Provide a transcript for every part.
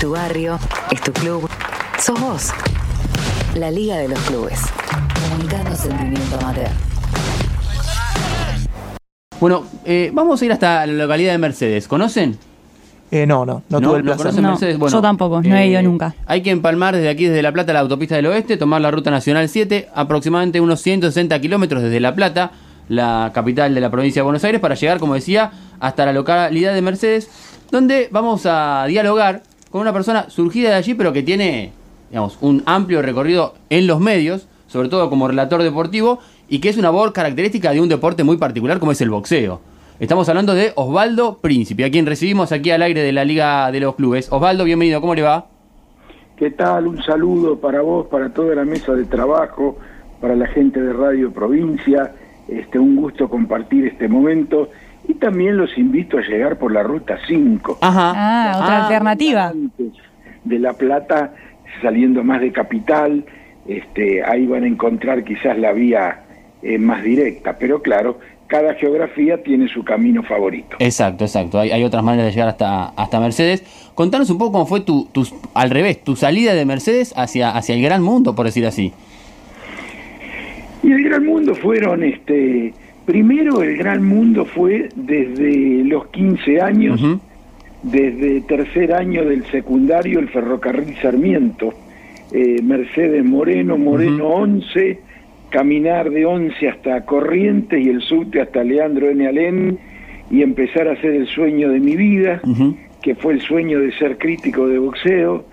tu barrio, es tu club, sos vos. La Liga de los Clubes. Comunicando sentimiento amateur. Bueno, eh, vamos a ir hasta la localidad de Mercedes. ¿Conocen? Eh, no, no, no, tuve el ¿lo placer. conocen No, Mercedes? yo tampoco, no he ido nunca. Hay que empalmar desde aquí, desde La Plata, la autopista del oeste, tomar la ruta nacional 7, aproximadamente unos 160 kilómetros desde La Plata, la capital de la provincia de Buenos Aires, para llegar, como decía, hasta la localidad de Mercedes, donde vamos a dialogar con una persona surgida de allí, pero que tiene, digamos, un amplio recorrido en los medios, sobre todo como relator deportivo, y que es una voz característica de un deporte muy particular como es el boxeo. Estamos hablando de Osvaldo Príncipe, a quien recibimos aquí al aire de la Liga de los Clubes. Osvaldo, bienvenido, ¿cómo le va? ¿Qué tal? Un saludo para vos, para toda la mesa de trabajo, para la gente de Radio Provincia. Este, un gusto compartir este momento y también los invito a llegar por la ruta 5. Ajá. Ah, otra alternativa. Antes de La Plata, saliendo más de Capital, este, ahí van a encontrar quizás la vía eh, más directa, pero claro, cada geografía tiene su camino favorito. Exacto, exacto. Hay, hay otras maneras de llegar hasta, hasta Mercedes. Contanos un poco cómo fue tu, tu, al revés, tu salida de Mercedes hacia, hacia el gran mundo, por decir así. Y el gran mundo fueron, este, primero el gran mundo fue desde los 15 años, desde tercer año del secundario, el ferrocarril Sarmiento, eh, Mercedes Moreno, Moreno 11, caminar de 11 hasta Corrientes y el subte hasta Leandro N. Alén y empezar a hacer el sueño de mi vida, que fue el sueño de ser crítico de boxeo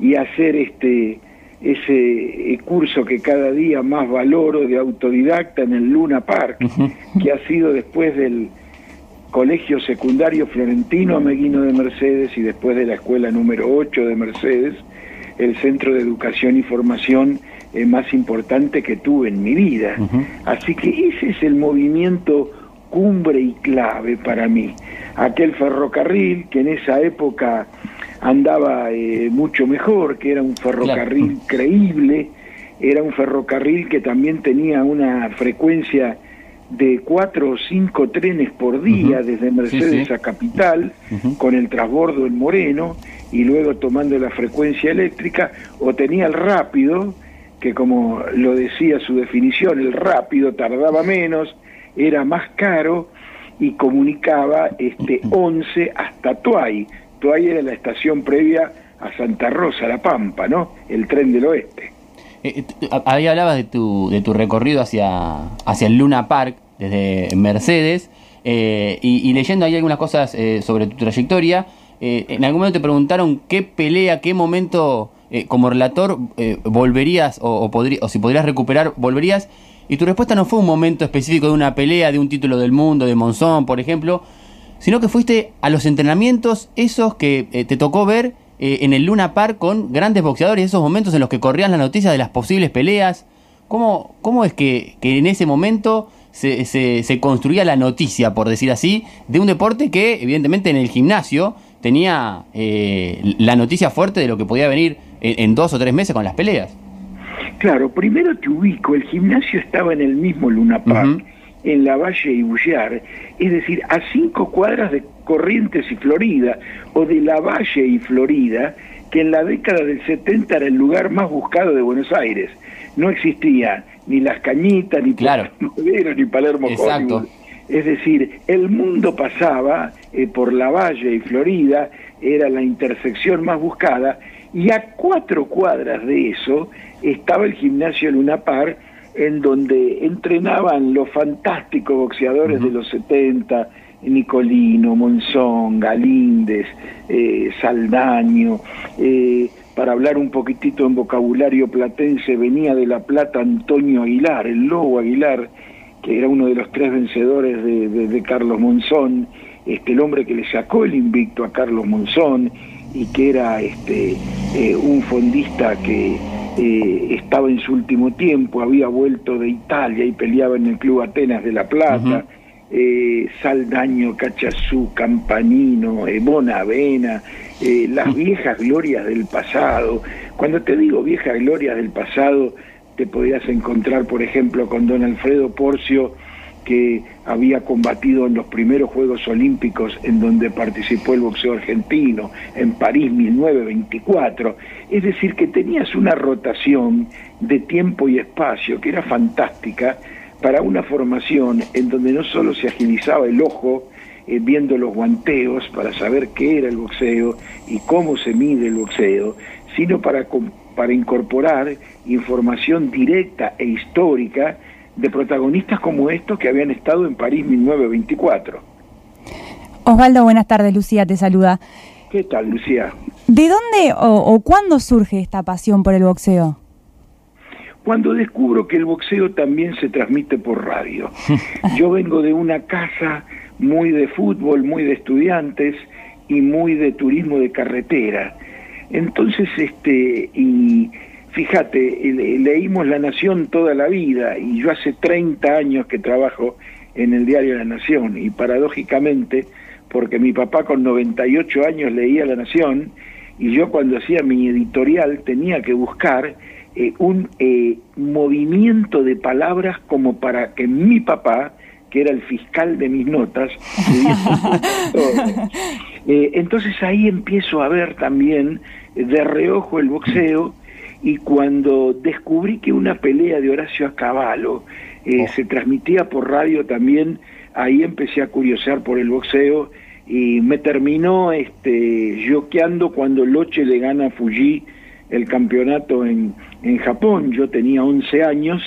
y hacer este ese eh, curso que cada día más valoro de autodidacta en el Luna Park, que ha sido después del Colegio Secundario Florentino Ameguino de Mercedes y después de la Escuela número 8 de Mercedes, el centro de educación y formación eh, más importante que tuve en mi vida. Así que ese es el movimiento cumbre y clave para mí. Aquel ferrocarril que en esa época andaba eh, mucho mejor, que era un ferrocarril creíble, era un ferrocarril que también tenía una frecuencia de cuatro o cinco trenes por día desde Mercedes sí. a Capital, con el transbordo en Moreno y luego tomando la frecuencia eléctrica, o tenía el rápido, que como lo decía su definición, el rápido tardaba menos, era más caro y comunicaba este 11 hasta Tuay. Tuay era la estación previa a Santa Rosa, La Pampa, ¿no? El tren del oeste. Eh, eh, Ahí hablabas de tu, de tu recorrido hacia, hacia el Luna Park, desde Mercedes, eh, y, leyendo ahí algunas cosas eh, sobre tu trayectoria, eh, en algún momento te preguntaron qué pelea, qué momento eh, como relator volverías o, o, o si podrías recuperar, volverías, y tu respuesta no fue un momento específico de una pelea, de un título del mundo, de Monzón, por ejemplo, sino que fuiste a los entrenamientos esos que eh, te tocó ver eh, en el Luna Park con grandes boxeadores, esos momentos en los que corrían las noticias de las posibles peleas. ¿Cómo, cómo es que, que en ese momento se, se, se construía la noticia, por decir así, de un deporte que evidentemente en el gimnasio tenía eh, la noticia fuerte de lo que podía venir en, en dos o tres meses con las peleas? Claro, primero te ubico, el gimnasio estaba en el mismo Luna Park. En la Valle y Bullar, es decir, a cinco cuadras de Corrientes y Florida, o de la Valle y Florida, que en la década del 70 era el lugar más buscado de Buenos Aires. No existía ni Las Cañitas, ni Claro. Madero, ni Palermo Exacto. Hollywood. Es decir, el mundo pasaba eh, por la Valle y Florida, era la intersección más buscada, y a cuatro cuadras de eso estaba el gimnasio Luna Park, en donde entrenaban los fantásticos boxeadores de los 70, Nicolino, Monzón, Galíndez, eh, Saldaño, eh, para hablar un poquitito en vocabulario platense, venía de La Plata Antonio Aguilar, el Lobo Aguilar, que era uno de los tres vencedores de, de- de Carlos Monzón, este, el hombre que le sacó el invicto a Carlos Monzón y que era este, eh, un fondista que eh, estaba en su último tiempo, había vuelto de Italia y peleaba en el Club Atenas de La Plata. eh, Saldaño, Cachazú, Campanino, eh, Bonavena, eh, las viejas glorias del pasado. Cuando te digo viejas glorias del pasado, te podías encontrar, por ejemplo, con don Alfredo Porcio, que había combatido en los primeros Juegos Olímpicos en donde participó el boxeo argentino, en París 1924. Es decir, que tenías una rotación de tiempo y espacio que era fantástica para una formación en donde no solo se agilizaba el ojo, eh, viendo los guanteos para saber qué era el boxeo y cómo se mide el boxeo, sino para, para incorporar información directa e histórica de protagonistas como estos que habían estado en París 1924. Osvaldo, buenas tardes, Lucía te saluda. ¿Qué tal, Lucía? ¿De dónde o, o cuándo surge esta pasión por el boxeo? Cuando descubro que el boxeo también se transmite por radio. Yo vengo de una casa muy de fútbol, muy de estudiantes y muy de turismo de carretera. Entonces, este, y fíjate, leímos La Nación toda la vida y yo hace 30 años que trabajo en el diario La Nación y paradójicamente, porque mi papá con 98 años leía La Nación y yo cuando hacía mi editorial tenía que buscar eh, un eh, movimiento de palabras como para que mi papá, que era el fiscal de mis notas, eh, entonces ahí empiezo a ver también de reojo el boxeo y cuando descubrí que una pelea de Horacio Acabalo eh, oh. se transmitía por radio también, ahí empecé a curiosear por el boxeo y me terminó este yoqueando cuando Loche le gana a Fuji el campeonato en, en Japón. Yo tenía 11 años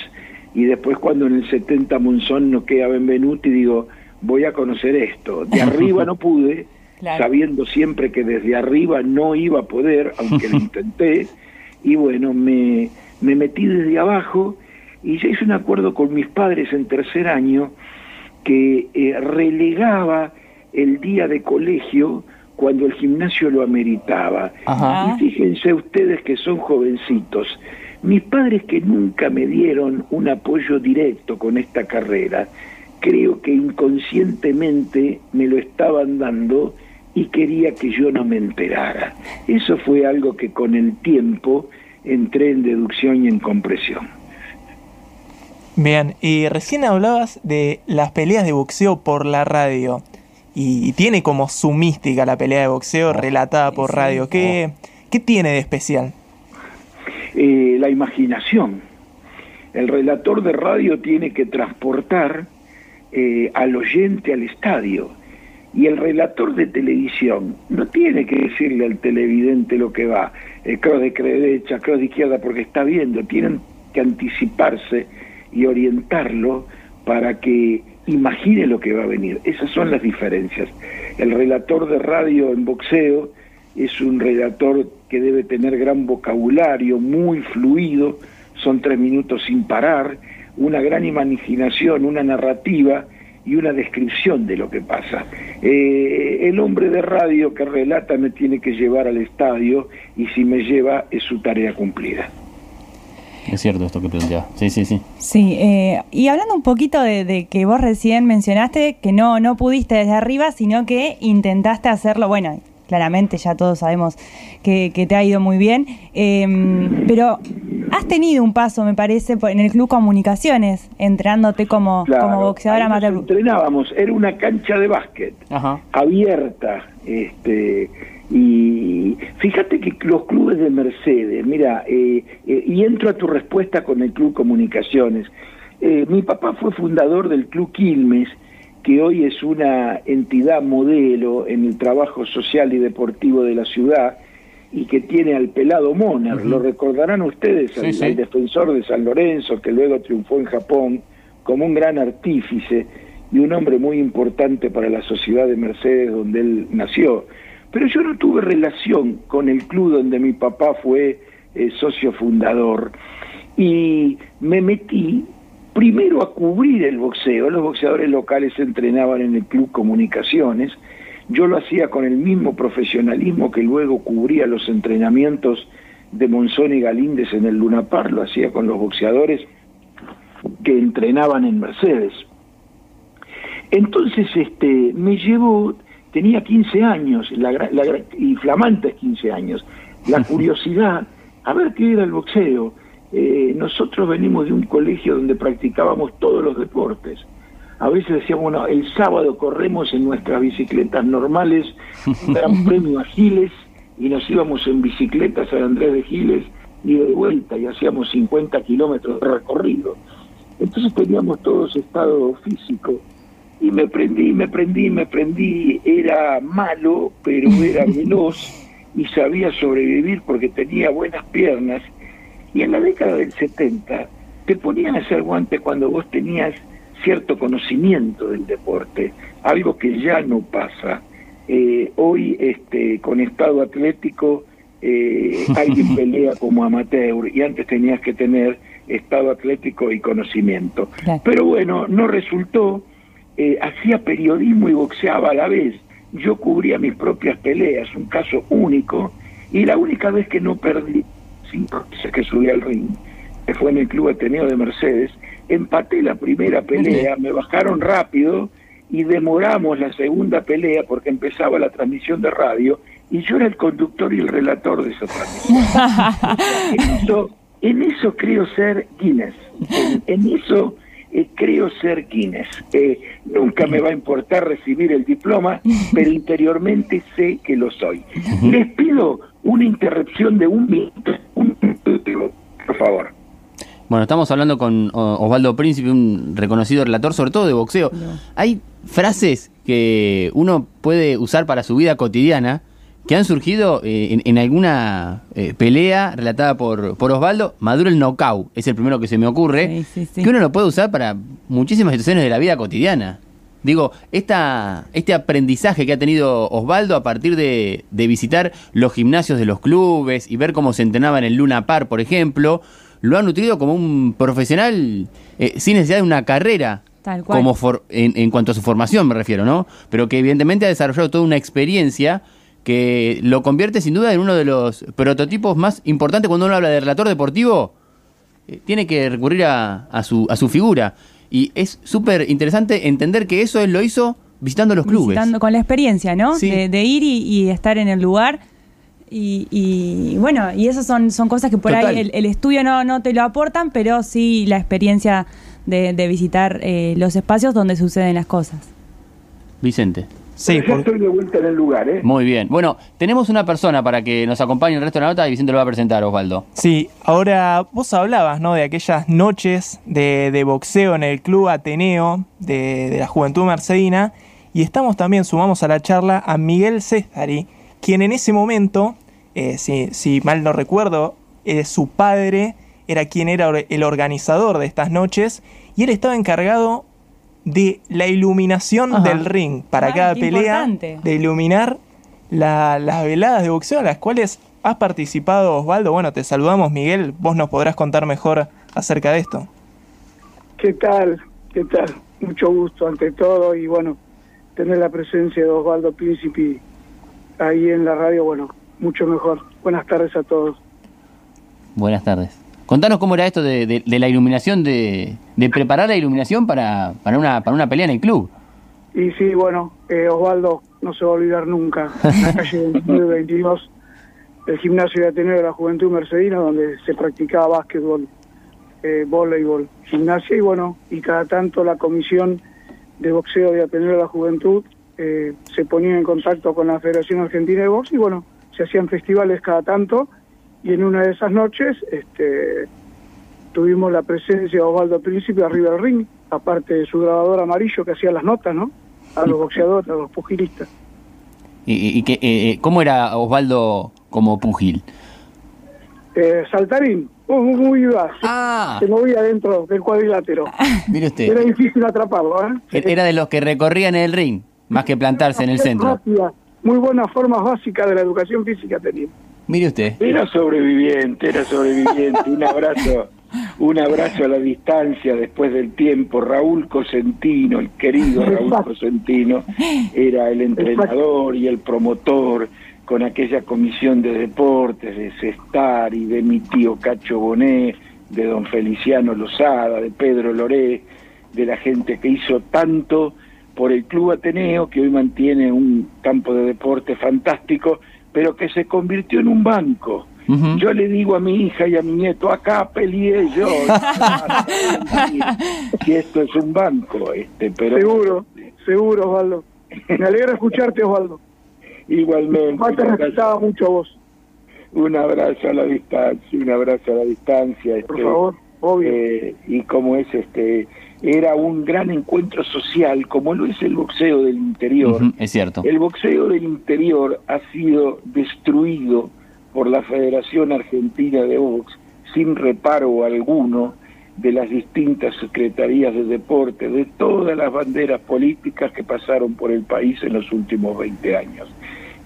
y después cuando en el 70 Monzón no queda Benvenuti digo, voy a conocer esto. De arriba no pude, sabiendo siempre que desde arriba no iba a poder, aunque lo intenté y bueno, me, me metí desde abajo y ya hice un acuerdo con mis padres en tercer año que eh, relegaba el día de colegio cuando el gimnasio lo ameritaba. Y fíjense ustedes que son jovencitos. Mis padres que nunca me dieron un apoyo directo con esta carrera, creo que inconscientemente me lo estaban dando y quería que yo no me enterara. Eso fue algo que con el tiempo entré en deducción y en compresión. Bien, y recién hablabas de las peleas de boxeo por la radio. Y, tiene como su mística la pelea de boxeo relatada por radio. ¿Qué, qué tiene de especial? Eh, la imaginación. El relator de radio tiene que transportar eh, al oyente al estadio y el relator de televisión no tiene que decirle al televidente lo que va, el cross de derecha, cross de izquierda, porque está viendo, tienen que anticiparse y orientarlo para que imagine lo que va a venir. Esas son las diferencias. El relator de radio en boxeo es un relator que debe tener gran vocabulario, muy fluido, son tres minutos sin parar, una gran imaginación, una narrativa, y una descripción de lo que pasa. Eh, el hombre de radio que relata me tiene que llevar al estadio y si me lleva es su tarea cumplida. Es cierto esto que plantea. Sí, sí, sí. Sí, eh, y hablando un poquito de, que vos recién mencionaste que no, no pudiste desde arriba, sino que intentaste hacerlo, bueno, claramente ya todos sabemos que, te ha ido muy bien, em, pero Has tenido un paso, me parece, en el Club Comunicaciones, entrenándote como, como boxeadora amateur. Entrenábamos, era una cancha de básquet, abierta, este y fíjate que los clubes de Mercedes, mira, eh, eh, y entro a tu respuesta con el Club Comunicaciones. Eh, mi papá fue fundador del Club Quilmes, que hoy es una entidad modelo en el trabajo social y deportivo de la ciudad, y que tiene al pelado Moner, lo recordarán ustedes, al, defensor de San Lorenzo, que luego triunfó en Japón, como un gran artífice y un hombre muy importante para la sociedad de Mercedes donde él nació. Pero yo no tuve relación con el club donde mi papá fue eh, socio fundador. Y me metí primero a cubrir el boxeo. Los boxeadores locales entrenaban en el Club Comunicaciones yo lo hacía con el mismo profesionalismo que luego cubría los entrenamientos de Monzón y Galíndez en el Lunapar, lo hacía con los boxeadores que entrenaban en Mercedes. Entonces este, me llevó, tenía 15 años, la, y flamantes 15 años, la curiosidad a ver qué era el boxeo. Eh, nosotros venimos de un colegio donde practicábamos todos los deportes a veces decíamos, bueno, el sábado corremos en nuestras bicicletas normales, un gran premio a Giles, y nos íbamos en bicicleta a San Andrés de Giles y de vuelta, y hacíamos 50 kilómetros de recorrido. Entonces teníamos todo ese estado físico. Y me prendí, me prendí, me prendí. Era malo, pero era veloz y sabía sobrevivir porque tenía buenas piernas. Y en la década del 70 te ponían a hacer guantes cuando vos tenías cierto conocimiento del deporte, algo que ya no pasa. Eh, hoy, este, con estado atlético, eh, alguien pelea como amateur y antes tenías que tener estado atlético y conocimiento. Pero bueno, no resultó. Eh, hacía periodismo y boxeaba a la vez. Yo cubría mis propias peleas, un caso único, y la única vez que no perdí, que subí al ring, que fue en el Club Ateneo de Mercedes, empaté la primera pelea, me bajaron rápido y demoramos la segunda pelea porque empezaba la transmisión de radio y yo era el conductor y el relator de esa transmisión. en, eso, creo ser Guinness, en, eso eh, creo ser Guinness. Eh, nunca me va a importar recibir el diploma, pero interiormente sé que lo soy. Les pido una interrupción de un minuto, un minuto por favor. Bueno, estamos hablando con Osvaldo Príncipe, un reconocido relator, sobre todo de boxeo. Hay frases que uno puede usar para su vida cotidiana que han surgido eh, en, alguna eh, pelea relatada por, por Osvaldo. Maduro el knockout es el primero que se me ocurre, que uno lo puede usar para muchísimas situaciones de la vida cotidiana. Digo, esta, este aprendizaje que ha tenido Osvaldo a partir de, de visitar los gimnasios de los clubes y ver cómo se entrenaba en el Luna Par, por ejemplo, lo ha nutrido como un profesional eh, sin necesidad de una carrera. Como en, cuanto a su formación me refiero, ¿no? Pero que evidentemente ha desarrollado toda una experiencia que lo convierte sin duda en uno de los prototipos más importantes cuando uno habla de relator deportivo. Eh, tiene que recurrir a, su, a su figura. Y es súper interesante entender que eso él lo hizo visitando los clubes. Visitando con la experiencia, ¿no? De, ir y estar en el lugar y, bueno, y esas son, son cosas que por ahí el, estudio no, no te lo aportan, pero sí la experiencia de, visitar eh, los espacios donde suceden las cosas. Vicente. Sí, estoy de vuelta en el lugar, ¿eh? Muy bien. Bueno, tenemos una persona para que nos acompañe el resto de la nota y Vicente lo va a presentar, Osvaldo. Sí, ahora vos hablabas, ¿no? De aquellas noches de, de boxeo en el Club Ateneo de, de, la Juventud Mercedina y estamos también, sumamos a la charla a Miguel Cestari, quien en ese momento, eh, si, mal no recuerdo, eh, su padre era quien era el organizador de estas noches y él estaba encargado de la iluminación del ring para cada pelea, de iluminar las veladas de boxeo a las cuales has participado Osvaldo. Bueno, te saludamos Miguel, vos nos podrás contar mejor acerca de esto. ¿Qué tal? ¿Qué tal? Mucho gusto ante todo y bueno, tener la presencia de Osvaldo Príncipe ahí en la radio, bueno, mucho mejor. Buenas tardes a todos. Buenas tardes. Contanos cómo era esto de, la iluminación, de, preparar la iluminación para, para, una, para una pelea en el club. Y sí, bueno, eh, Osvaldo no se va a olvidar nunca, en la calle 22, el gimnasio de Ateneo de la Juventud Mercedina, donde se practicaba básquetbol, eh, voleibol, gimnasia y bueno, y cada tanto la comisión de boxeo de Ateneo de la Juventud eh, se ponía en contacto con la Federación Argentina de Box y bueno, se hacían festivales cada tanto y en una de esas noches este, tuvimos la presencia de Osvaldo Príncipe arriba del ring, aparte de su grabador amarillo que hacía las notas, ¿no? A los boxeadores, a los pugilistas. ¿Y, y, eh, eh, cómo era Osvaldo como pugil? Eh, saltarín, muy, muy. Ah. Se movía dentro del cuadrilátero. Mire usted. Era difícil atraparlo, ¿eh? Era de los que recorrían el ring más que plantarse en el centro. Muy buenas formas básicas de la educación física tenía. Mire usted. Era sobreviviente, era sobreviviente. Un abrazo, un abrazo a la distancia después del tiempo. Raúl Cosentino, el querido Raúl Cosentino, era el entrenador y el promotor con aquella comisión de deportes de Cestar y de mi tío Cacho Bonet, de don Feliciano Lozada, de Pedro Loré, de la gente que hizo tanto por el Club Ateneo, que hoy mantiene un campo de deporte fantástico, pero que se convirtió en un banco. Yo le digo a mi hija y a mi nieto, acá peleé yo. y esto es un banco, este, pero Seguro, seguro, Osvaldo. Me alegra escucharte, Osvaldo. igualmente. Igual te respetaba mucho a vos, Un abrazo a la distancia, un abrazo a la distancia. por este, favor, obvio. eh, y como es este era un gran encuentro social como lo es el boxeo del interior es cierto. el boxeo del interior ha sido destruido por la Federación Argentina de Box sin reparo alguno de las distintas secretarías de deporte, de todas las banderas políticas que pasaron por el país en los últimos 20 años.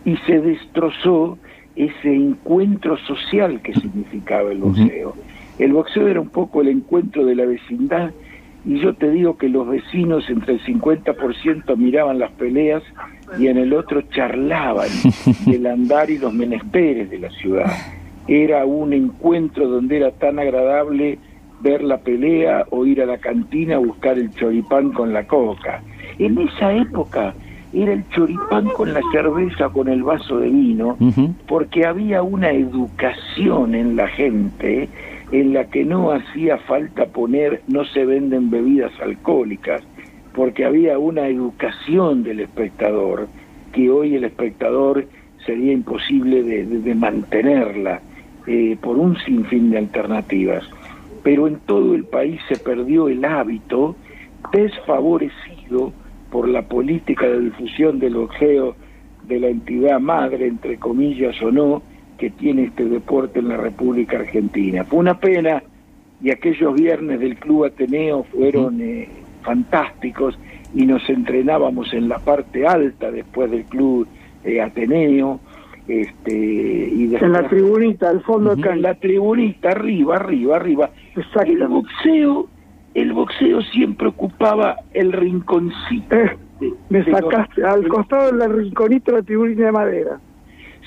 Y se destrozó ese encuentro social que significaba el boxeo. El boxeo era un poco el encuentro de la vecindad y yo te digo que los vecinos entre el 50% miraban las peleas y en el otro charlaban del andar y los menesteres de la ciudad. Era un encuentro donde era tan agradable ver la pelea o ir a la cantina a buscar el choripán con la coca. En esa época era el choripán con la cerveza, con el vaso de vino, porque había una educación en la gente en la que no hacía falta poner no se venden bebidas alcohólicas, porque había una educación del espectador que hoy el espectador sería imposible de, mantenerla eh, por un sinfín de alternativas. Pero en todo el país se perdió el hábito desfavorecido por la política de difusión del boxeo de la entidad madre, entre comillas o no, que tiene este deporte en la República Argentina. Fue una pena y aquellos viernes del Club Ateneo fueron eh, fantásticos y nos entrenábamos en la parte alta después del Club eh, Ateneo. Este, y después, En la tribunita, al fondo acá. en la tribunita, arriba, arriba, arriba. El boxeo, el boxeo siempre ocupaba el rinconcito. Eh, me sacaste al costado del rinconito de la tribunita de madera.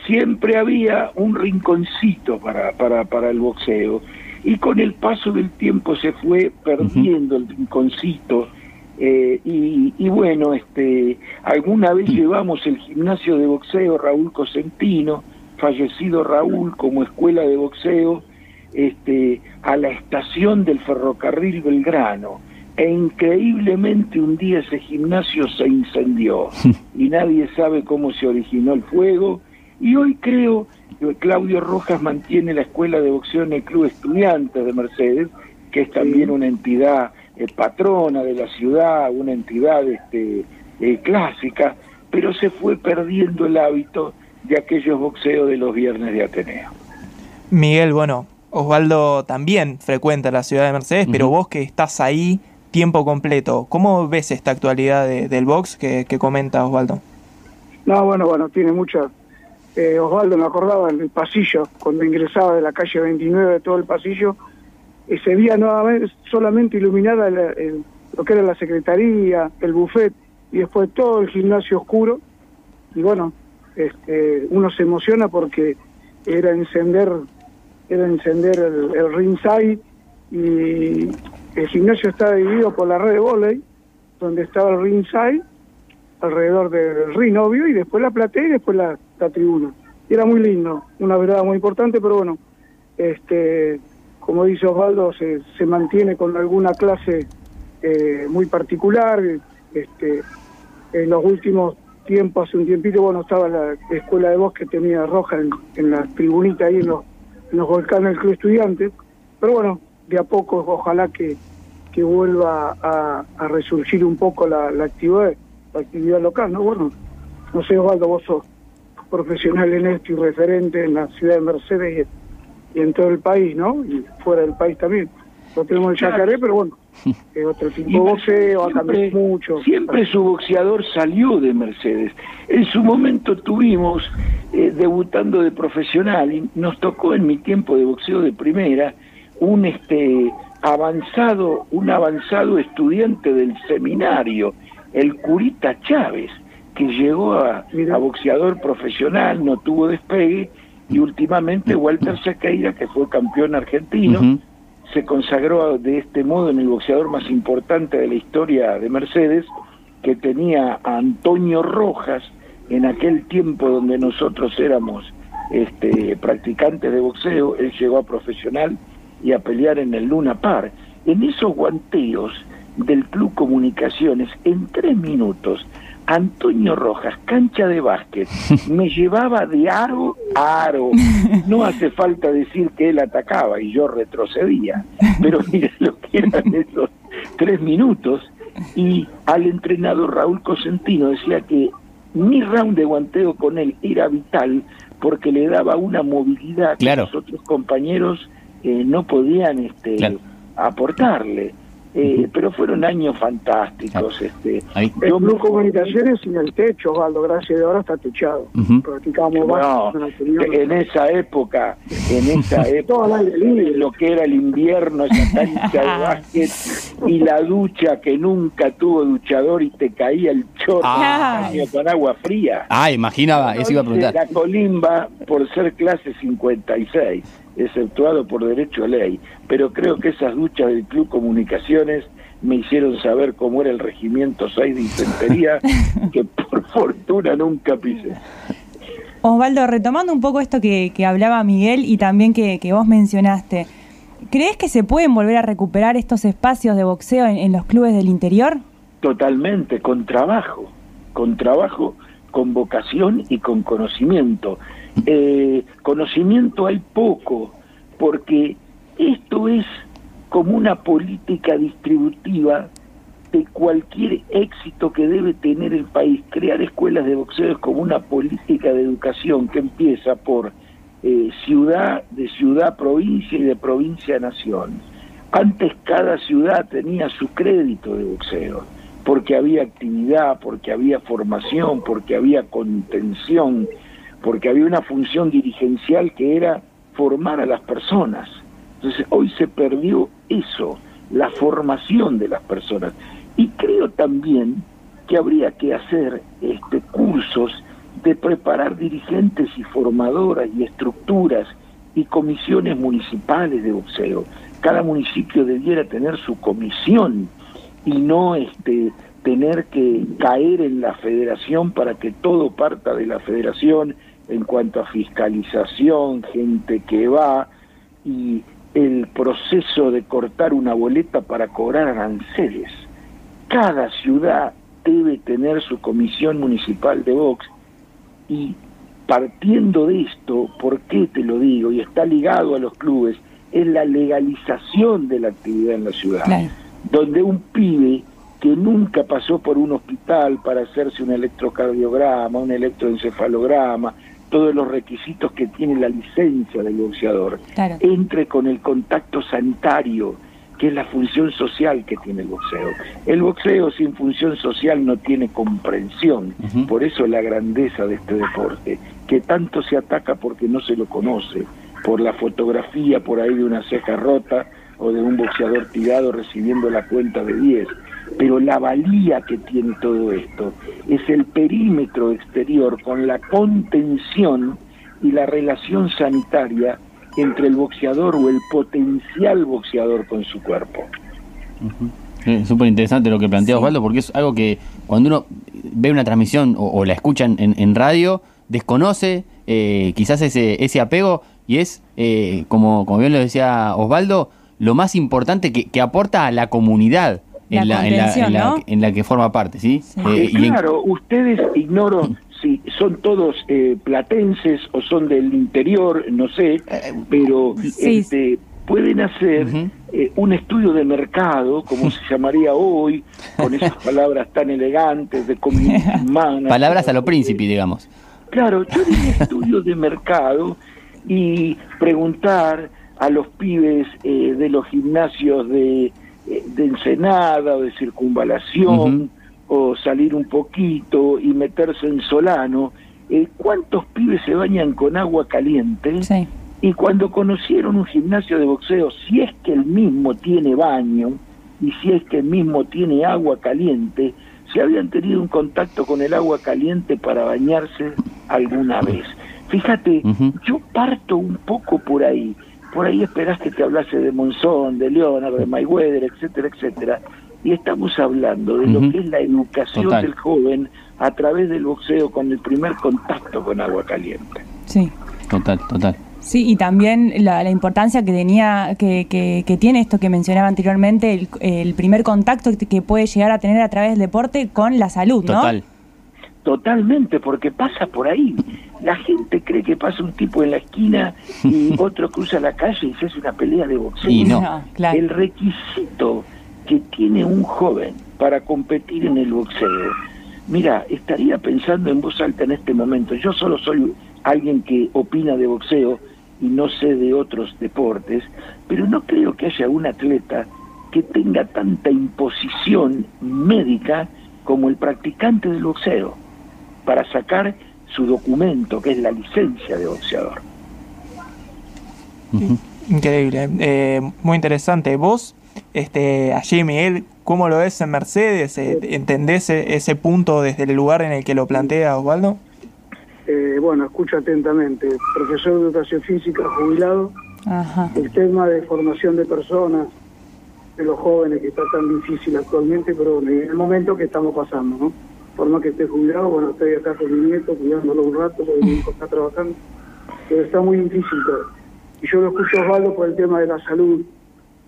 Siempre había un rinconcito para, para, para el boxeo. Y con el paso del tiempo se fue perdiendo el rinconcito. Eh, y, y bueno, este, alguna vez llevamos el gimnasio de boxeo Raúl Cosentino, fallecido Raúl como escuela de boxeo, este, a la estación del ferrocarril Belgrano. E increíblemente un día ese gimnasio se incendió. Y nadie sabe cómo se originó el fuego. Y hoy creo que Claudio Rojas mantiene la escuela de boxeo en el Club Estudiantes de Mercedes, que es también una entidad eh, patrona de la ciudad, una entidad este, eh, clásica, pero se fue perdiendo el hábito de aquellos boxeos de los viernes de Ateneo. Miguel, bueno, Osvaldo también frecuenta la ciudad de Mercedes, pero vos que estás ahí tiempo completo, ¿cómo ves esta actualidad de- del box que, que comenta Osvaldo? No, bueno, bueno, tiene mucha. Eh, Osvaldo me acordaba en el pasillo, cuando ingresaba de la calle 29 de todo el pasillo, y se veía nuevamente, solamente iluminada el- lo que era la secretaría, el buffet, y después todo el gimnasio oscuro. Y bueno, este, uno se emociona porque era encender, era encender el, el ringside y el gimnasio estaba dividido por la red de volei, donde estaba el ringside alrededor del ring, obvio, y después la platea y después la, la tribuna. Y era muy lindo, una verdad muy importante, pero bueno, este, como dice Osvaldo, se, mantiene con alguna clase eh, muy particular. Este, en los últimos tiempos, hace un tiempito, bueno, estaba la escuela de voz que tenía roja en, en la tribunita ahí en los, en los volcanes del Club Estudiantes, pero bueno, de a poco ojalá que, que vuelva a, resurgir un poco la actividad la actividad local, ¿no? Bueno, no sé, Osvaldo, vos sos profesional en esto y referente en la ciudad de Mercedes y, y en todo el país, ¿no? Y fuera del país también. No tenemos el Yacaré, pero bueno, es otro tipo de boxeo, ha cambiado mucho. Siempre su boxeador salió de Mercedes. En su momento tuvimos, eh, debutando de profesional, y nos tocó en mi tiempo de boxeo de primera, un este avanzado, un avanzado estudiante del seminario, el Curita Chávez, que llegó a, a boxeador profesional, no tuvo despegue, y últimamente Walter Sequeira, que fue campeón argentino, se consagró de este modo en el boxeador más importante de la historia de Mercedes, que tenía a Antonio Rojas en aquel tiempo donde nosotros éramos este, practicantes de boxeo, él llegó a profesional y a pelear en el Luna Par. En esos guanteos del Club Comunicaciones, en tres minutos, Antonio Rojas, cancha de básquet, me llevaba de aro a aro. No hace falta decir que él atacaba y yo retrocedía, pero mire lo que eran esos tres minutos. Y al entrenador Raúl Cosentino decía que mi round de guanteo con él era vital porque le daba una movilidad que los otros compañeros eh, no podían este, aportarle. Eh, pero fueron años fantásticos. Este, el Club Comunicaciones sin el techo, Osvaldo, gracias de ahora está techado. Practicamos bueno, en esa época, en esa época, lo que era el invierno, esa cancha de básquet y la ducha que nunca tuvo duchador y te caía el chorro ah. con agua fría. Ah, imaginaba, eso iba a preguntar. La colimba por ser clase 56 exceptuado por derecho a ley, pero creo que esas duchas del Club Comunicaciones me hicieron saber cómo era el regimiento 6 de infantería, que por fortuna nunca pisé. Osvaldo, retomando un poco esto que, hablaba Miguel y también que, vos mencionaste, ¿crees que se pueden volver a recuperar estos espacios de boxeo en, los clubes del interior? Totalmente, con trabajo, con trabajo, con vocación y con conocimiento. Eh, conocimiento hay poco, porque esto es como una política distributiva de cualquier éxito que debe tener el país. Crear escuelas de boxeo es como una política de educación que empieza por eh, ciudad, de ciudad, provincia y de provincia nación. Antes cada ciudad tenía su crédito de boxeo, porque había actividad, porque había formación, porque había contención, porque había una función dirigencial que era formar a las personas. Entonces hoy se perdió eso, la formación de las personas. Y creo también que habría que hacer este, cursos de preparar dirigentes y formadoras y estructuras y comisiones municipales de boxeo. Cada municipio debiera tener su comisión y no este, tener que caer en la federación para que todo parta de la federación en cuanto a fiscalización, gente que va y el proceso de cortar una boleta para cobrar aranceles. Cada ciudad debe tener su comisión municipal de Vox y partiendo de esto, ¿por qué te lo digo? Y está ligado a los clubes, es la legalización de la actividad en la ciudad, donde un pibe que nunca pasó por un hospital para hacerse un electrocardiograma, un electroencefalograma, todos los requisitos que tiene la licencia del boxeador, entre con el contacto sanitario, que es la función social que tiene el boxeo. El boxeo sin función social no tiene comprensión, por eso la grandeza de este deporte, que tanto se ataca porque no se lo conoce, por la fotografía por ahí de una ceja rota o de un boxeador tirado recibiendo la cuenta de 10 pero la valía que tiene todo esto es el perímetro exterior con la contención y la relación sanitaria entre el boxeador o el potencial boxeador con su cuerpo. Es súper interesante lo que plantea Osvaldo, porque es algo que cuando uno ve una transmisión o, la escucha en, radio, desconoce eh, quizás ese, ese apego y es, eh, como, como bien lo decía Osvaldo, lo más importante que, que aporta a la comunidad en, la, en, la, que forma parte, ¿sí? Eh, claro, ustedes ignoro si son todos eh, platenses o son del interior, no sé, pero este, pueden hacer eh, un estudio de mercado, como se llamaría hoy, con esas palabras tan elegantes de community Palabras a lo príncipe, digamos. Claro, yo un estudio de mercado y preguntar a los pibes de los gimnasios de de ensenada o de circunvalación o salir un poquito y meterse en Solano, eh, ¿cuántos pibes se bañan con agua caliente? Y cuando conocieron un gimnasio de boxeo, si es que el mismo tiene baño y si es que el mismo tiene agua caliente, si habían tenido un contacto con el agua caliente para bañarse alguna vez. Fíjate, yo parto un poco por ahí por ahí esperás que te hablase de Monzón, de Leonard, de Mayweather, etcétera, etcétera. Y estamos hablando de lo que es la educación del joven a través del boxeo con el primer contacto con agua caliente. Sí. Total, total. Sí, y también la, la importancia que tenía, que, que, que tiene esto que mencionaba anteriormente, el, el primer contacto que, que puede llegar a tener a través del deporte con la salud, ¿no? Total. Totalmente, porque pasa por ahí. La gente cree que pasa un tipo en la esquina y otro cruza la calle y se hace una pelea de boxeo. Y no. No, claro. El requisito que tiene un joven para competir en el boxeo. Mira, estaría pensando en voz alta en este momento. Yo solo soy alguien que opina de boxeo y no sé de otros deportes, pero no creo que haya un atleta que tenga tanta imposición médica como el practicante del boxeo para sacar su documento, que es la licencia de boxeador. Increíble, eh, muy interesante. Vos, este, allí Miguel, ¿cómo lo ves en Mercedes? Eh, ¿Entendés e- ese punto desde el lugar en el que lo plantea Osvaldo? Eh, bueno, escucho atentamente. Profesor de educación física, jubilado. Ajá. El tema de formación de personas, de los jóvenes, que está tan difícil actualmente, pero bueno, en el momento que estamos pasando, ¿no? Por más que esté jubilado, bueno, estoy acá con mi nieto, cuidándolo un rato, porque mi hijo está trabajando. Pero está muy difícil todo. Y yo lo escucho a Osvaldo por el tema de la salud.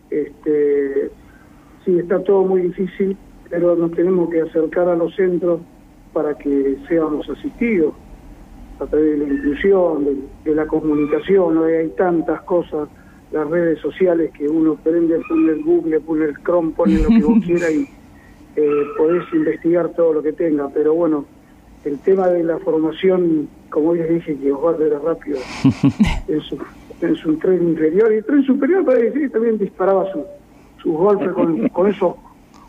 Este, sí, está todo muy difícil, pero nos tenemos que acercar a los centros para que seamos asistidos a través de la inclusión, de, de la comunicación, hay tantas cosas, las redes sociales que uno prende, pone el Google, pone el Chrome, pone lo que vos quieras y eh, podés investigar todo lo que tenga, pero bueno, el tema de la formación, como les dije, que Osvaldo era rápido en su, en su tren inferior, y tren superior para decir, también disparaba su, sus golpes con, con esos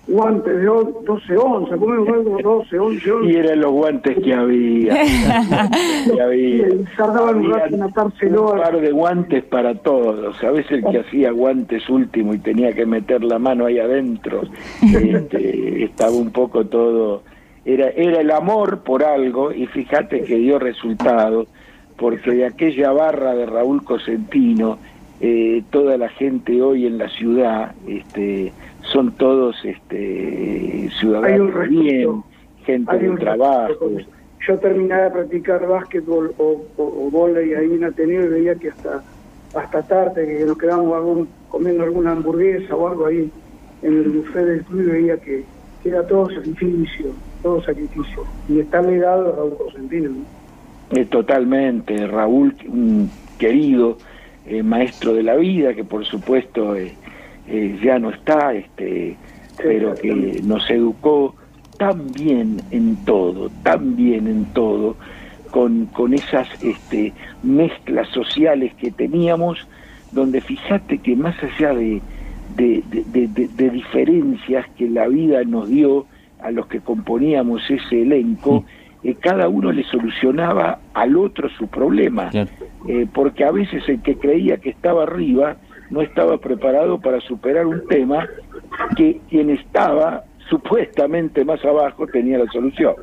guantes de on- 12 onzas, ¿cómo es algo? 12, 11, 11. Y eran los guantes que había. que había. Y tardaban un rato en atárselo Un par de guantes para todos. A veces el que hacía guantes último y tenía que meter la mano ahí adentro, este, estaba un poco todo. Era, era el amor por algo y fíjate que dio resultado, porque de aquella barra de Raúl Cosentino, eh, toda la gente hoy en la ciudad este, son todos este, ciudadanos bien, gente de trabajo. Yo terminaba de practicar básquetbol o, o, o vóley ahí en Ateneo y veía que hasta hasta tarde, que nos quedamos algún- comiendo alguna hamburguesa o algo ahí en el buffet del club y veía que, que era todo sacrificio, todo sacrificio. Y está legado a Raúl Cosentino. ¿no? Eh, totalmente, Raúl, un querido eh, maestro de la vida, que por supuesto eh, eh, ya no está, este, pero que nos educó tan bien en todo, tan bien en todo, con, con esas este, mezclas sociales que teníamos, donde fíjate que más allá de, de, de- de- de- de diferencias que la vida nos dio a los que componíamos ese elenco, eh, cada uno le solucionaba al otro su problema. Eh, porque a veces el que creía que estaba arriba no estaba preparado para superar un tema que quien estaba supuestamente más abajo tenía la solución.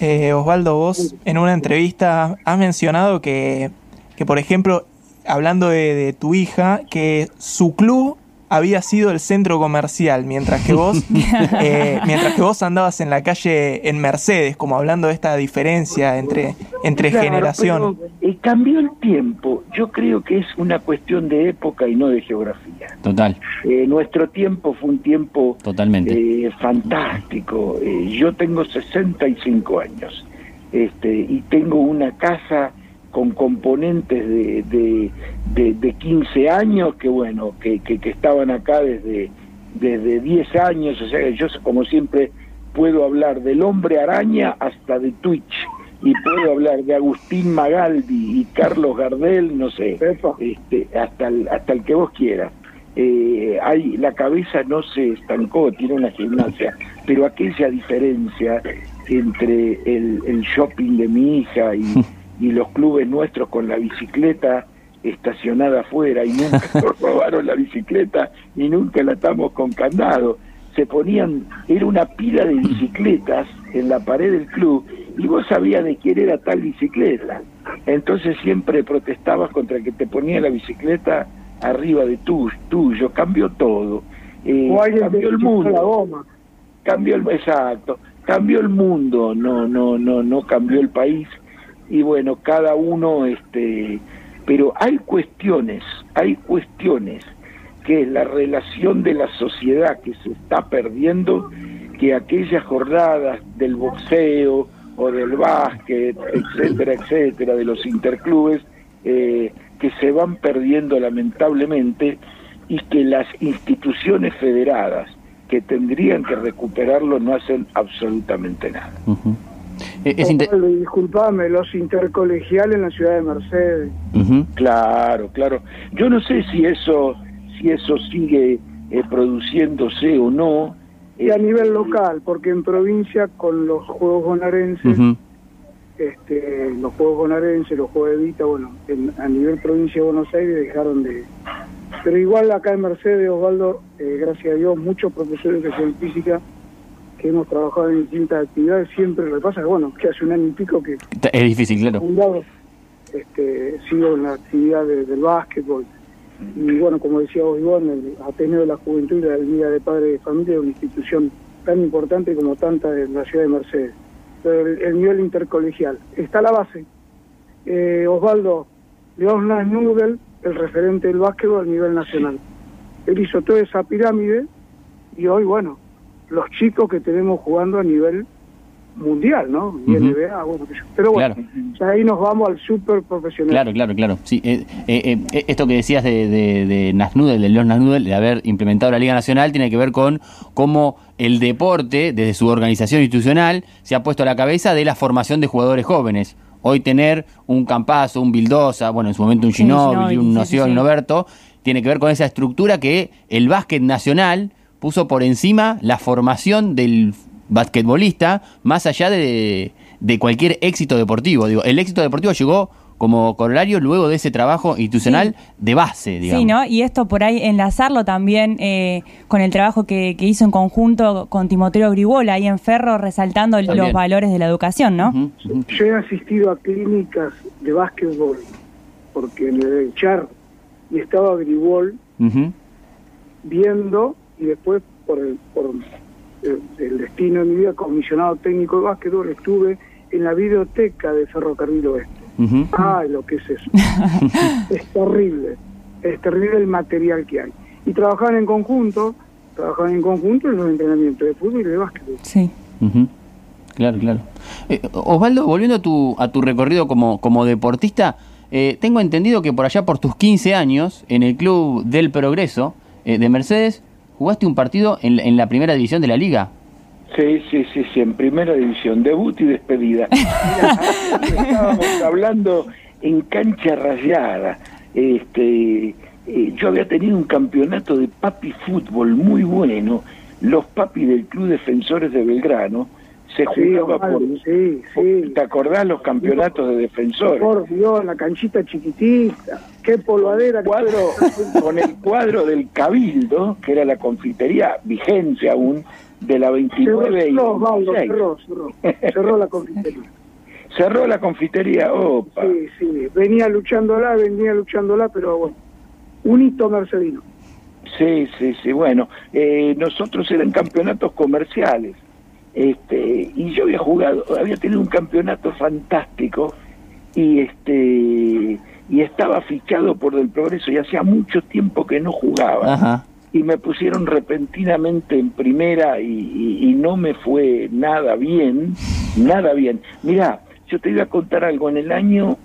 Eh, Osvaldo, vos en una entrevista has mencionado que, que, por ejemplo, hablando de, de tu hija, que su club había sido el centro comercial, mientras que vos, eh, mientras que vos andabas en la calle en Mercedes, como hablando de esta diferencia entre, entre Claro, generación. pero, eh, cambió el tiempo. Yo creo que es una cuestión de época y no de geografía. Total, Eh, nuestro tiempo fue un tiempo totalmente. eh, fantástico. Eh, yo tengo 65 años este, y tengo una casa con componentes de, de, de, de 15 años que, bueno, que, que, que estaban acá desde, desde 10 años. O sea, que yo, como siempre, puedo hablar del hombre araña hasta de Twitch. Y puedo hablar de Agustín Magaldi y Carlos Gardel, no sé, este, hasta, el, hasta el que vos quieras eh, hay, la cabeza no se estancó, tiene una gimnasia, pero aquella diferencia entre el, el shopping de mi hija y, y los clubes nuestros con la bicicleta estacionada afuera y nunca nos robaron la bicicleta y nunca la atamos con candado. Se ponían, era una pila de bicicletas en la pared del club y vos sabías de quién era tal bicicleta. Entonces siempre protestabas contra que te ponía la bicicleta arriba de tu, tuyo, cambió todo. Eh, cambió el la mundo goma. cambió el exacto cambió el mundo no no no no cambió el país y bueno, cada uno, este, pero hay cuestiones, hay cuestiones que es la relación de la sociedad que se está perdiendo, que aquellas jornadas del boxeo o del básquet, etcétera, etcétera, de los interclubes, eh, que se van perdiendo lamentablemente y que las instituciones federadas que tendrían que recuperarlo no hacen absolutamente nada. Eh, es Osvaldo, y disculpame, los intercolegiales en la ciudad de Mercedes. Claro, claro. Yo no sé si eso, si eso sigue eh, produciéndose o no. Y a Eh, nivel local, porque en provincia con los Juegos Bonaerenses, este, los Juegos Bonaerenses, los Juegos de Vita, bueno, en- a nivel provincia de Buenos Aires dejaron de... Pero igual acá en Mercedes, Osvaldo, eh, gracias a Dios, muchos profesores de educación física que hemos trabajado en distintas actividades, siempre lo que pasa es, bueno, que hace un año y pico que Es difícil, claro. fundado, este, sigo en la actividad de- del básquetbol. Y bueno, como decía vos, Ivonne, el Ateneo de la Juventud y la Liga de Padres de Familia es una institución tan importante como tanta de la ciudad de Mercedes. Pero el, el nivel intercolegial. Está la base. Eh, Osvaldo, León Nudel, el referente del básquetbol a nivel nacional. Él hizo toda esa pirámide y hoy, bueno, los chicos que tenemos jugando a nivel mundial, ¿no? Y. NBA, bueno, pero bueno, Claro. ya ahí nos vamos al super profesional. Claro, claro, claro. Sí, eh, eh, eh, esto que decías de, de, de Nasnudel, de los Nasnudel, de haber implementado la Liga Nacional, tiene que ver con cómo el deporte, desde su organización institucional, se ha puesto a la cabeza de la formación de jugadores jóvenes. Hoy tener un Campazo, un Bildosa, bueno, en su momento un Ginóbili, un sí, Noción, sí, un sí. Oberto, tiene que ver con esa estructura que el básquet nacional puso por encima la formación del basquetbolista, más allá de, de cualquier éxito deportivo. Digo, el éxito deportivo llegó como corolario luego de ese trabajo institucional de base, digamos. Sí, ¿no? Y esto por ahí enlazarlo también eh, con el trabajo que, que hizo en conjunto con Timoteo Gribola ahí en Ferro, resaltando También. los valores de la educación, ¿no? Yo he asistido a clínicas de básquetbol, porque en el Char y estaba Gribol viendo y después por el, por el, el destino de mi vida, comisionado técnico de básquetbol, estuve en la biblioteca de Ferrocarril Oeste. Ujú. Ay, lo que es eso. es terrible, es terrible el material que hay. Y trabajaban en conjunto, trabajaban en conjunto en los entrenamientos de fútbol y de básquetbol. Sí. Ujú. Claro, claro. Eh, Osvaldo, volviendo a tu, a tu recorrido como, como deportista, eh, tengo entendido que por allá por tus 15 años, en el Club del Progreso eh, de Mercedes, jugaste un partido en, la- en la primera división de la liga. Sí, sí, sí, sí, en primera división, debut y despedida. Mira, estábamos hablando en cancha rayada. Este, eh, yo había tenido un campeonato de papi fútbol muy bueno. Los papi del Club Defensores de Belgrano se Sí, jugaba por... Osvaldo, sí, sí. ¿Te acordás los campeonatos de defensores? Por Dios, la canchita chiquitita, qué polvadera. que- cuadro con el cuadro del Cabildo, que era la confitería vigente aún, de la 29 y Cerró, Osvaldo, 26. cerró, cerró, cerró la confitería. Cerró la confitería, opa. Sí, sí, venía luchándola, venía luchándola, pero bueno, un hito mercedino. Sí, sí, sí, bueno, eh, nosotros eran campeonatos comerciales. Este, y yo había jugado, había tenido un campeonato fantástico y este y estaba fichado por Del Progreso y hacía mucho tiempo que no jugaba. Ajá. y me pusieron repentinamente en primera y, y- y no me fue nada bien, nada bien. Mirá, yo te iba a contar algo, en el año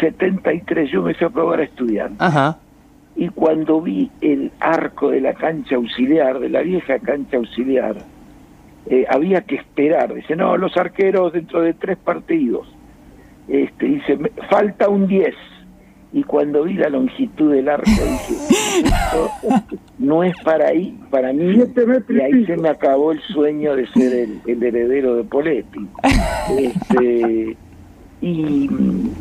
73 yo me fui a probar a estudiar Ajá. y cuando vi el arco de la cancha auxiliar, de la vieja cancha auxiliar, eh, había que esperar, dice, no, los arqueros dentro de tres partidos, este, dice, "Me- falta un 10. Y cuando vi la longitud del arco dije, esto no es para ahí, para mí, y ahí se me acabó el sueño de ser el, el heredero de Poletti. Este, y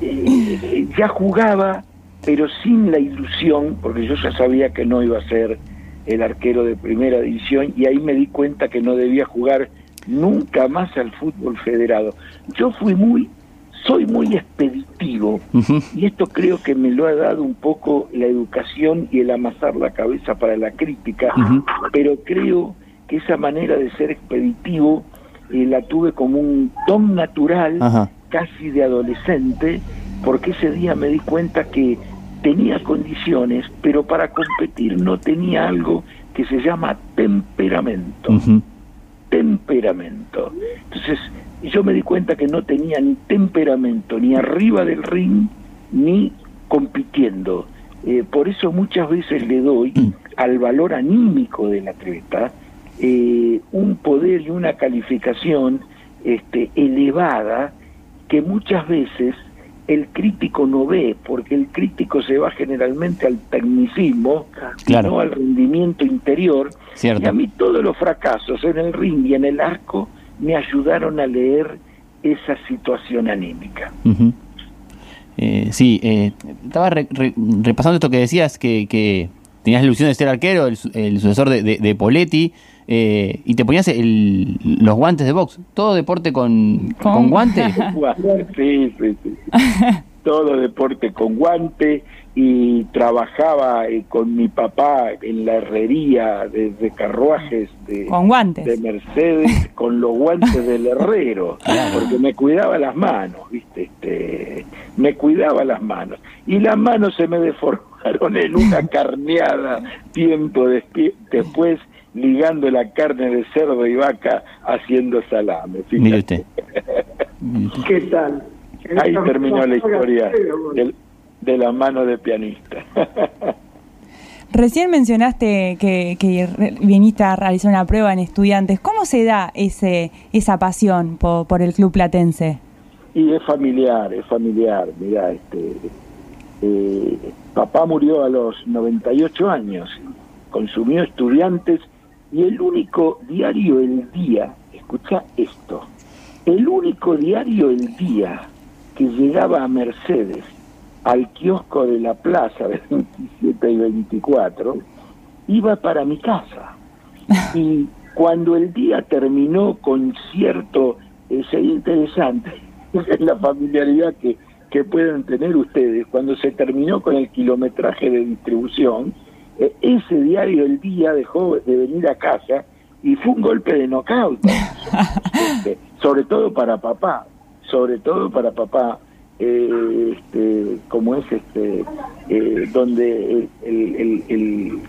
eh, ya jugaba, pero sin la ilusión, porque yo ya sabía que no iba a ser el arquero de primera división, y ahí me di cuenta que no debía jugar nunca más al fútbol federado. Yo fui muy, soy muy expeditivo, y esto creo que me lo ha dado un poco la educación y el amasar la cabeza para la crítica, pero creo que esa manera de ser expeditivo eh, la tuve como un don natural casi de adolescente, porque ese día me di cuenta que tenía condiciones, pero para competir no tenía algo que se llama temperamento. Temperamento. Entonces, yo me di cuenta que no tenía ni temperamento, ni arriba del ring, ni compitiendo. Eh, por eso muchas veces le doy al valor anímico del atleta eh, un poder y una calificación este, elevada que muchas veces el crítico no ve, porque el crítico se va generalmente al tecnicismo, y no al rendimiento interior. Cierto. Y a mí todos los fracasos en el ring y en el arco me ayudaron a leer esa situación anímica. Eh, sí, eh, estaba re- re- repasando esto que decías, que, que tenías la ilusión de ser arquero, el, su- el sucesor de, de- de Poletti, eh, y te ponías el- los guantes de box. Todo deporte con, Con- con guantes. Sí, sí, sí. Todo deporte con guante y trabajaba eh, con mi papá en la herrería de, de carruajes de, Con guantes. de Mercedes con los guantes del herrero, porque me cuidaba las manos, ¿viste? Este, me cuidaba las manos. Y las manos se me deformaron en una carneada tiempo después, ligando la carne de cerdo y vaca haciendo salame. fíjate. Mire usted. ¿Qué tal? Ahí terminó la historia de la mano de pianista. Recién mencionaste que, que viniste a realizar una prueba en estudiantes. ¿Cómo se da ese esa pasión po- por, el club platense? Y es familiar, es familiar. Mira, este, eh, papá murió a los 98 años, consumió estudiantes y el único diario El Día, escucha esto, el único diario El Día que llegaba a Mercedes, al kiosco de la plaza de 27 y 24, iba para mi casa. Y cuando el día terminó con cierto, sería interesante, la familiaridad que, que pueden tener ustedes, cuando se terminó con el kilometraje de distribución, ese diario El Día dejó de venir a casa y fue un golpe de knockout, este, sobre todo para papá, sobre todo para papá, eh, este, como es este, eh, donde el, el, el, el-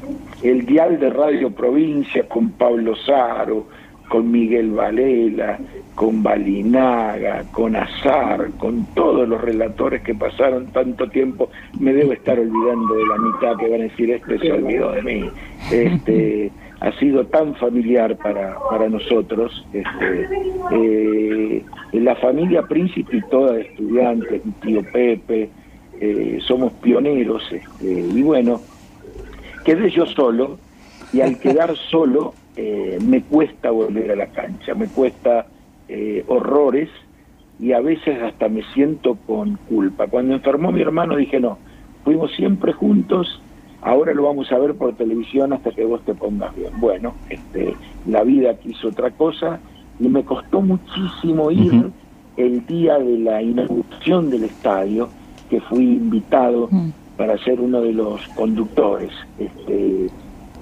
el dial de Radio Provincia con Pablo Saro, con Miguel Valela, con Balinaga, con Azar, con todos los relatores que pasaron tanto tiempo, me debo estar olvidando de la mitad que van a decir este se olvidó de mí. Este, ha sido tan familiar para, para nosotros. Este, eh, la familia Príncipe y toda de estudiantes, mi tío Pepe, eh, somos pioneros. Este, y bueno, quedé yo solo y al quedar solo eh, me cuesta volver a la cancha, me cuesta eh, horrores y a veces hasta me siento con culpa. Cuando enfermó mi hermano dije, no, fuimos siempre juntos, ahora lo vamos a ver por televisión hasta que vos te pongas bien. Bueno, este, la vida quiso otra cosa y me costó muchísimo ir el día de la inauguración del estadio, que fui invitado para ser uno de los conductores. Este,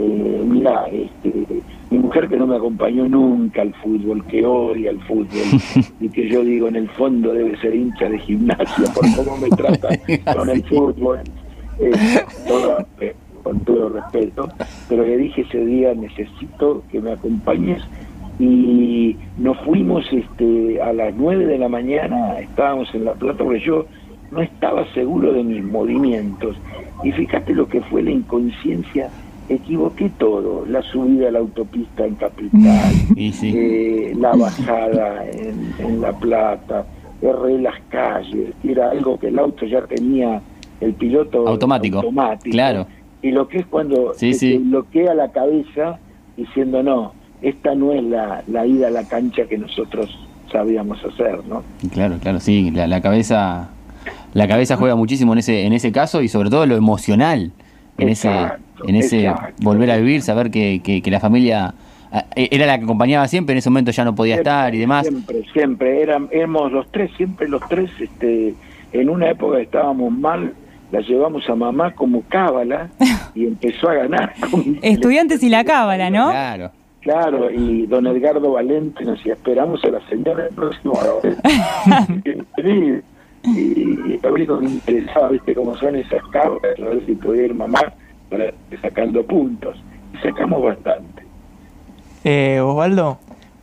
eh, mira, este, mi mujer que no me acompañó nunca al fútbol, que odia el fútbol y que yo digo en el fondo debe ser hincha de gimnasia por cómo me trata con el fútbol, eh, eh, con todo respeto, pero le dije ese día necesito que me acompañes y nos fuimos este, a las 9 de la mañana, estábamos en La Plata porque yo no estaba seguro de mis movimientos. Y fíjate lo que fue la inconsciencia, equivoqué todo, la subida a la autopista en Capital, sí. eh, la bajada en, en La Plata, erré las calles, era algo que el auto ya tenía el piloto Automático, automático. claro. Y lo que es cuando Sí, se sí. te bloquea la cabeza diciendo no, esta no es la, la ida a la cancha que nosotros sabíamos hacer, ¿no? Claro, claro, sí, la, la cabeza la cabeza juega muchísimo en ese en ese caso y sobre todo lo emocional en Exacto, ese en ese exacto. volver a vivir, saber que, que, que la familia eh, era la que acompañaba siempre, en ese momento ya no podía estar y demás. Siempre, siempre, eran, éramos los tres, siempre los tres, este, en una época estábamos mal, la llevamos a mamá como cábala y empezó a ganar. Estudiantes y la cábala, ¿no? Claro. Claro, y don Edgardo Valente nos decía, esperamos a la señora el próximo y, y lo único que me interesaba, viste cómo son esas cabras, a ver si podía ir mamá para sacando puntos. Y sacamos bastante. Eh, Osvaldo,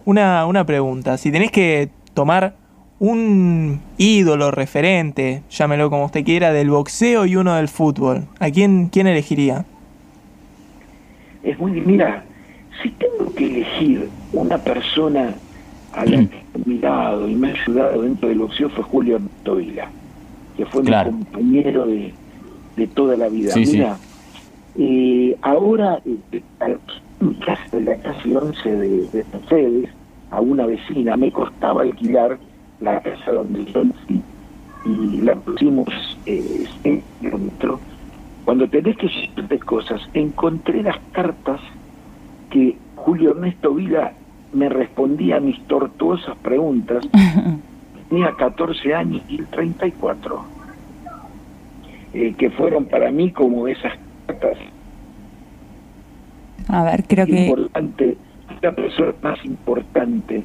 una, una pregunta. Si tenés que tomar un ídolo referente, llámelo como usted quiera, del boxeo y uno del fútbol, ¿a quién, quién elegiría? Es muy, mira, si tengo que elegir una persona a la que he mirado y me ha ayudado dentro del boxeo fue Julio Ernesto Vila, que fue Claro. mi compañero de, de toda la vida. Sí, sí. Eh, ahora eh, en casa la calle 11 de, de Mercedes, a una vecina, me costaba alquilar la casa donde yo nací y la pusimos eh, en kilómetro. Cuando tenés que decirte cosas, encontré las cartas que Julio Ernesto Vila me respondía a mis tortuosas preguntas. Tenía 14 años y él 34. Eh, que fueron para mí como esas cartas A ver, creo que... importante, la persona más importante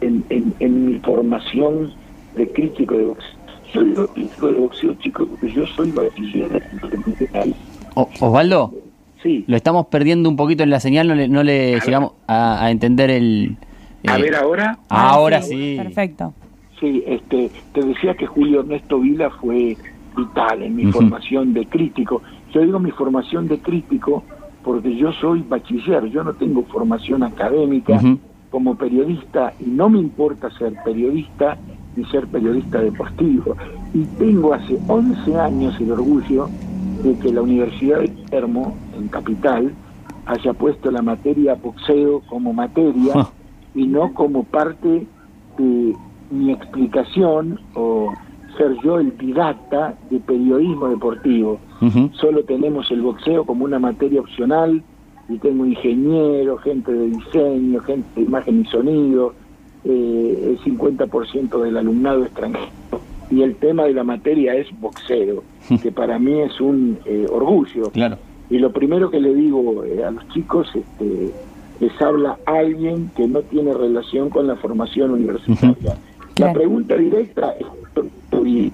en, en, en mi formación de crítico de boxeo. Yo digo crítico de boxeo, chicos, porque yo soy bachiller Osvaldo, Sí, lo estamos perdiendo un poquito en la señal, no le, no le llegamos a, a entender el... a eh, ver ahora. ahora sí. Perfecto. Sí, este, te decía que Julio Ernesto Vila fue vital en mi formación de crítico. Yo digo mi formación de crítico porque yo soy bachiller, yo no tengo formación académica como periodista y no me importa ser periodista ni ser periodista deportivo. Y tengo hace 11 años el orgullo de que la Universidad de Palermo, en Capital, haya puesto la materia boxeo como materia Ah. y no como parte de mi explicación o ser yo el didacta de periodismo deportivo. Solo tenemos el boxeo como una materia opcional y tengo ingeniero, gente de diseño, gente de imagen y sonido, eh, el 50% del alumnado extranjero. Y el tema de la materia es boxeo, que para mí es un eh, orgullo. Claro. Y lo primero que le digo eh, a los chicos, este, les habla alguien que no tiene relación con la formación universitaria. La pregunta directa es y,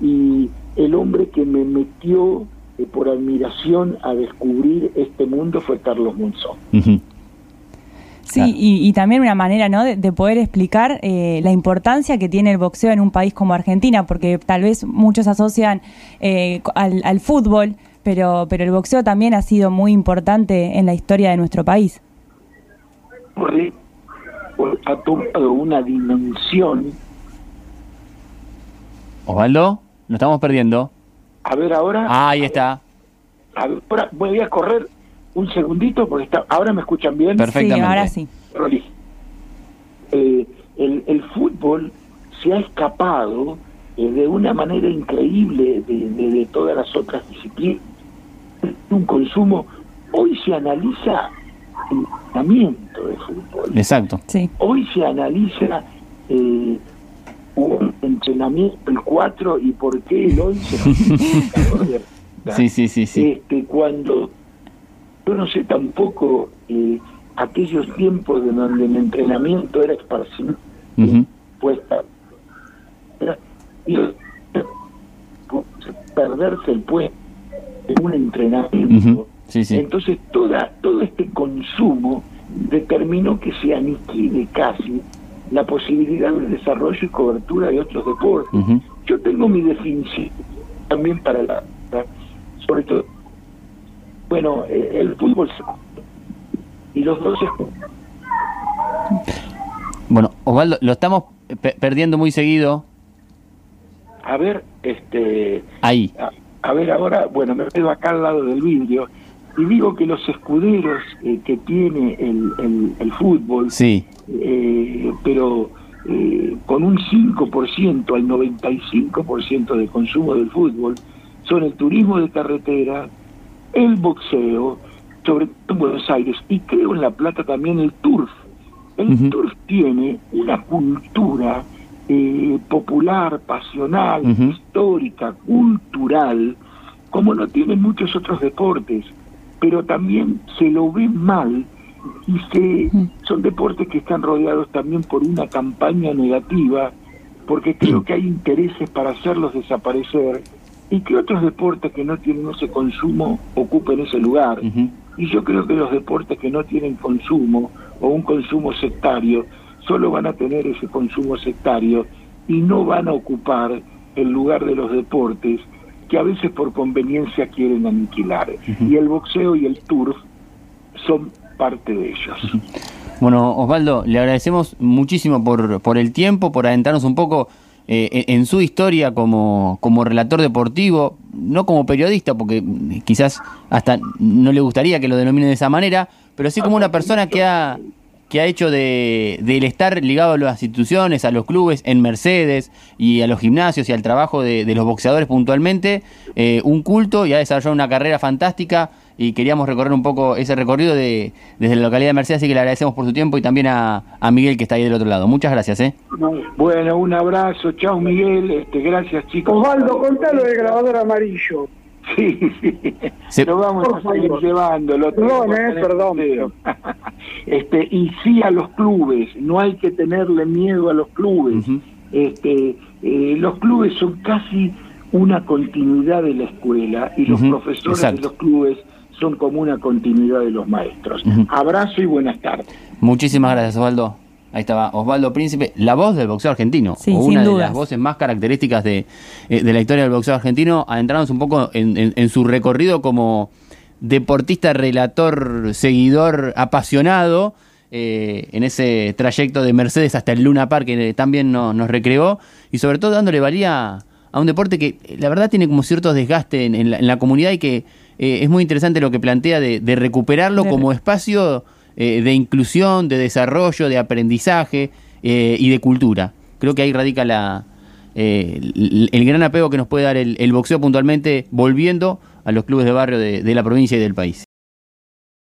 y el hombre que me metió eh, por admiración a descubrir este mundo fue Carlos Monzón. Sí, Claro. y, y también una manera ¿no? de, de poder explicar eh, la importancia que tiene el boxeo en un país como Argentina, porque tal vez muchos asocian eh, al fútbol, pero, pero el boxeo también ha sido muy importante en la historia de nuestro país. Porque ha tomado una dimensión. Osvaldo, nos estamos perdiendo. A ver ahora, Ah, ahí está. a ver, ahora voy a correr un segundito porque está, ahora me escuchan bien. Perfectamente. Sí, ahora sí. Rolly. Eh, el, el fútbol se ha escapado eh, de una manera increíble de, de- de todas las otras disciplinas. Un consumo. Hoy se analiza el entrenamiento de fútbol. Exacto. Sí, Hoy se analiza eh, un entrenamiento el 4 y por qué el 11. Sí, sí, sí, sí. Este, cuando yo no sé tampoco eh, aquellos tiempos de donde el entrenamiento era esparcido, Ujú. puesta era- y perderse el puesto en un entrenamiento. Ujú. Sí, sí. Entonces toda, todo este consumo determinó que se aniquile casi la posibilidad de desarrollo y cobertura de otros deportes. Yo tengo mi definición también para la, la- sobre todo, bueno, eh, el fútbol y los dos Bueno, Osvaldo, lo estamos pe- perdiendo muy seguido. a ver, este, Ahí. a, a ver ahora, bueno, me quedo acá al lado del vidrio y digo que los escuderos eh, que tiene el, el, el fútbol, Sí. eh, pero eh, con un 5% al 95% de consumo del fútbol, son el turismo de carretera, el boxeo, sobre todo en Buenos Aires, y creo en La Plata también el turf. El turf tiene una cultura eh, popular, pasional, histórica, cultural, como no tienen muchos otros deportes, pero también se lo ve mal y que son deportes que están rodeados también por una campaña negativa, porque creo que hay intereses para hacerlos desaparecer y que otros deportes que no tienen ese consumo ocupen ese lugar. Y yo creo que los deportes que no tienen consumo o un consumo sectario solo van a tener ese consumo sectario y no van a ocupar el lugar de los deportes que a veces por conveniencia quieren aniquilar. Y el boxeo y el turf son parte de ellos. Bueno, Osvaldo, le agradecemos muchísimo por, por el tiempo, por adentrarnos un poco eh, en su historia como, como relator deportivo, no como periodista, porque quizás hasta no le gustaría que lo denomine de esa manera, pero sí como una persona que ha que ha hecho de, del estar ligado a las instituciones, a los clubes, en Mercedes y a los gimnasios y al trabajo de, los boxeadores puntualmente, eh, un culto y ha desarrollado una carrera fantástica y queríamos recorrer un poco ese recorrido de, desde la localidad de Mercedes, así que le agradecemos por su tiempo y también a, Miguel que está ahí del otro lado. Muchas gracias. ¿eh? Bueno, un abrazo, chao Miguel, este, gracias chicos. Osvaldo, contalo del grabador amarillo. Sí, sí. lo vamos a seguir llevando. Lo perdón, eh, perdón. este, y sí a los clubes, no hay que tenerle miedo a los clubes. este, eh, los clubes son casi una continuidad de la escuela y los profesores de los clubes son como una continuidad de los maestros. Abrazo y buenas tardes. Muchísimas gracias, Osvaldo. Ahí estaba Osvaldo Príncipe, la voz del boxeo argentino, o una de las voces más características de, eh, de, la historia del boxeo argentino, adentrarnos un poco en, su recorrido como deportista, relator, seguidor, apasionado, eh, en ese trayecto de Mercedes hasta el Luna Park que también nos recreó, y sobre todo dándole valía a un deporte que la verdad tiene como cierto desgaste en, la, comunidad y que eh, es muy interesante lo que plantea de, recuperarlo como espacio eh, de inclusión, de desarrollo, de aprendizaje eh, y de cultura. Creo que ahí radica la, eh, el, gran apego que nos puede dar el, boxeo puntualmente, volviendo a los clubes de barrio de la provincia y del país.